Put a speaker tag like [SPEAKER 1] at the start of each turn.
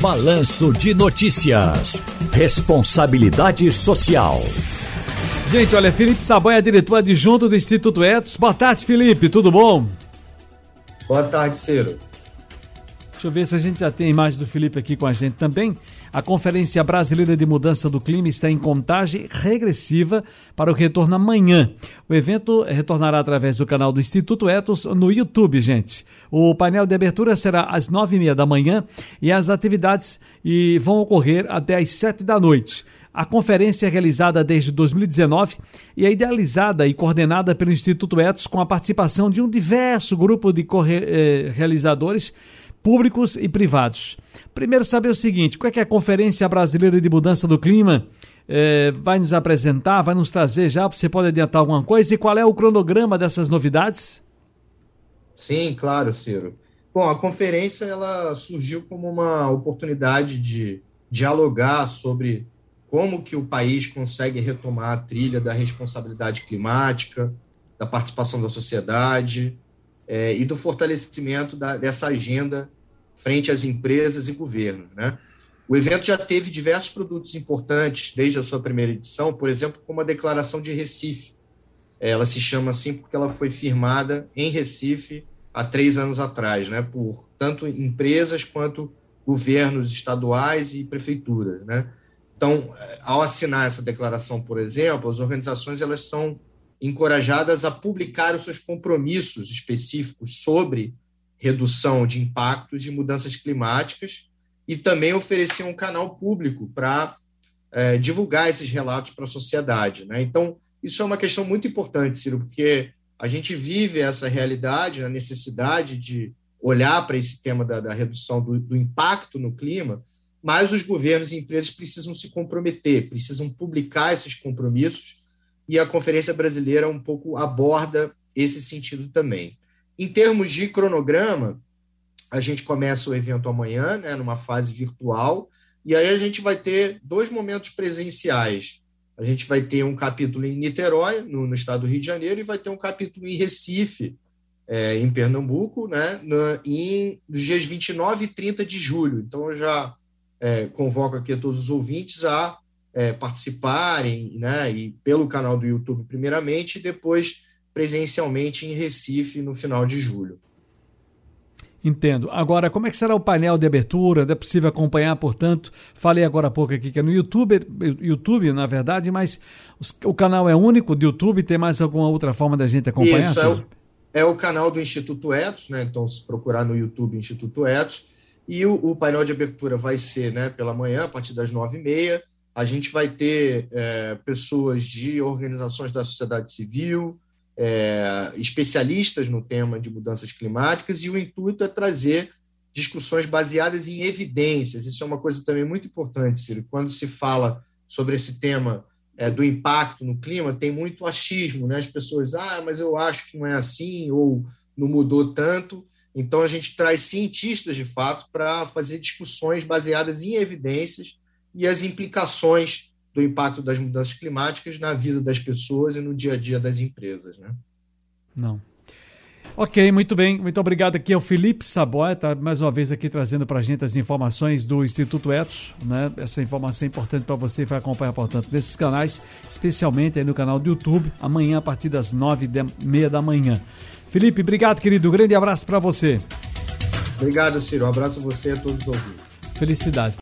[SPEAKER 1] Balanço de Notícias. Responsabilidade Social.
[SPEAKER 2] Gente, olha, Felipe Sabanha, diretor adjunto do Instituto Etos. Boa tarde, Felipe, tudo bom?
[SPEAKER 3] Boa tarde, Ciro.
[SPEAKER 2] Deixa eu ver se a gente já tem a imagem do Felipe aqui com a gente também. A Conferência Brasileira de Mudança do Clima está em contagem regressiva para o retorno amanhã. O evento retornará através do canal do Instituto Etos no YouTube, gente. O painel de abertura será às nove e meia da manhã e as atividades e vão ocorrer até às sete da noite. A conferência é realizada desde 2019 e é idealizada e coordenada pelo Instituto Etos com a participação de um diverso grupo de eh, realizadores públicos e privados. Primeiro, saber o seguinte: qual é, é a Conferência Brasileira de Mudança do Clima? É, vai nos apresentar, vai nos trazer já? Você pode adiantar alguma coisa? E qual é o cronograma dessas novidades?
[SPEAKER 3] Sim, claro, Ciro. Bom, a conferência ela surgiu como uma oportunidade de dialogar sobre como que o país consegue retomar a trilha da responsabilidade climática, da participação da sociedade é, e do fortalecimento da, dessa agenda frente às empresas e governos. Né? O evento já teve diversos produtos importantes desde a sua primeira edição, por exemplo, como a Declaração de Recife. Ela se chama assim porque ela foi firmada em Recife há três anos atrás, né, por tanto empresas quanto governos estaduais e prefeituras. Né? Então, ao assinar essa declaração, por exemplo, as organizações elas são encorajadas a publicar os seus compromissos específicos sobre redução de impactos de mudanças climáticas e também oferecer um canal público para é, divulgar esses relatos para a sociedade. Né? Então, isso é uma questão muito importante, Ciro, porque a gente vive essa realidade, a necessidade de olhar para esse tema da, da redução do, do, impacto no clima, mas os governos e empresas precisam se comprometer, precisam publicar esses compromissos, e a Conferência Brasileira um pouco aborda esse sentido também. Em termos de cronograma, a gente começa o evento amanhã, né, numa fase virtual, e aí a gente vai ter dois momentos presenciais. A gente vai ter um capítulo em Niterói, no, no estado do Rio de Janeiro, e vai ter um capítulo em Recife, é, em Pernambuco, né, no, em, nos dias 29 e 30 de julho. Então, eu já é, convoco aqui todos os ouvintes a é, participarem, né, e pelo canal do YouTube, primeiramente, e depois presencialmente em Recife no final de julho.
[SPEAKER 2] Entendo. Agora, como é que será o painel de abertura? É possível acompanhar, portanto, falei agora há pouco aqui que é no YouTube, YouTube, na verdade, mas o canal é único de YouTube, tem mais alguma outra forma da gente acompanhar?
[SPEAKER 3] Isso, é o, é o, canal do Instituto Etos, né? Então, se procurar no YouTube Instituto Etos, e o, o, painel de abertura vai ser né, pela manhã, a partir das nove e meia. A gente vai ter é, pessoas de organizações da sociedade civil, é, especialistas no tema de mudanças climáticas, e o intuito é trazer discussões baseadas em evidências. Isso é uma coisa também muito importante, Ciro. Quando se fala sobre esse tema é, do impacto no clima, tem muito achismo, né? As pessoas, ah, mas eu acho que não é assim, ou não mudou tanto. Então, a gente traz cientistas, de fato, para fazer discussões baseadas em evidências e as implicações do impacto das mudanças climáticas na vida das pessoas e no dia a dia das empresas, né?
[SPEAKER 2] Não. Ok, muito bem. Muito obrigado aqui ao Felipe Saboia, tá mais uma vez aqui trazendo para a gente as informações do Instituto Etos, né? Essa informação é importante para você vai acompanhar, portanto, nesses canais, especialmente aí no canal do YouTube, amanhã a partir das nove e meia da manhã. Felipe, obrigado, querido. Um grande abraço para você.
[SPEAKER 3] Obrigado, Ciro. Um abraço a você e a todos os ouvintes.
[SPEAKER 2] Felicidades.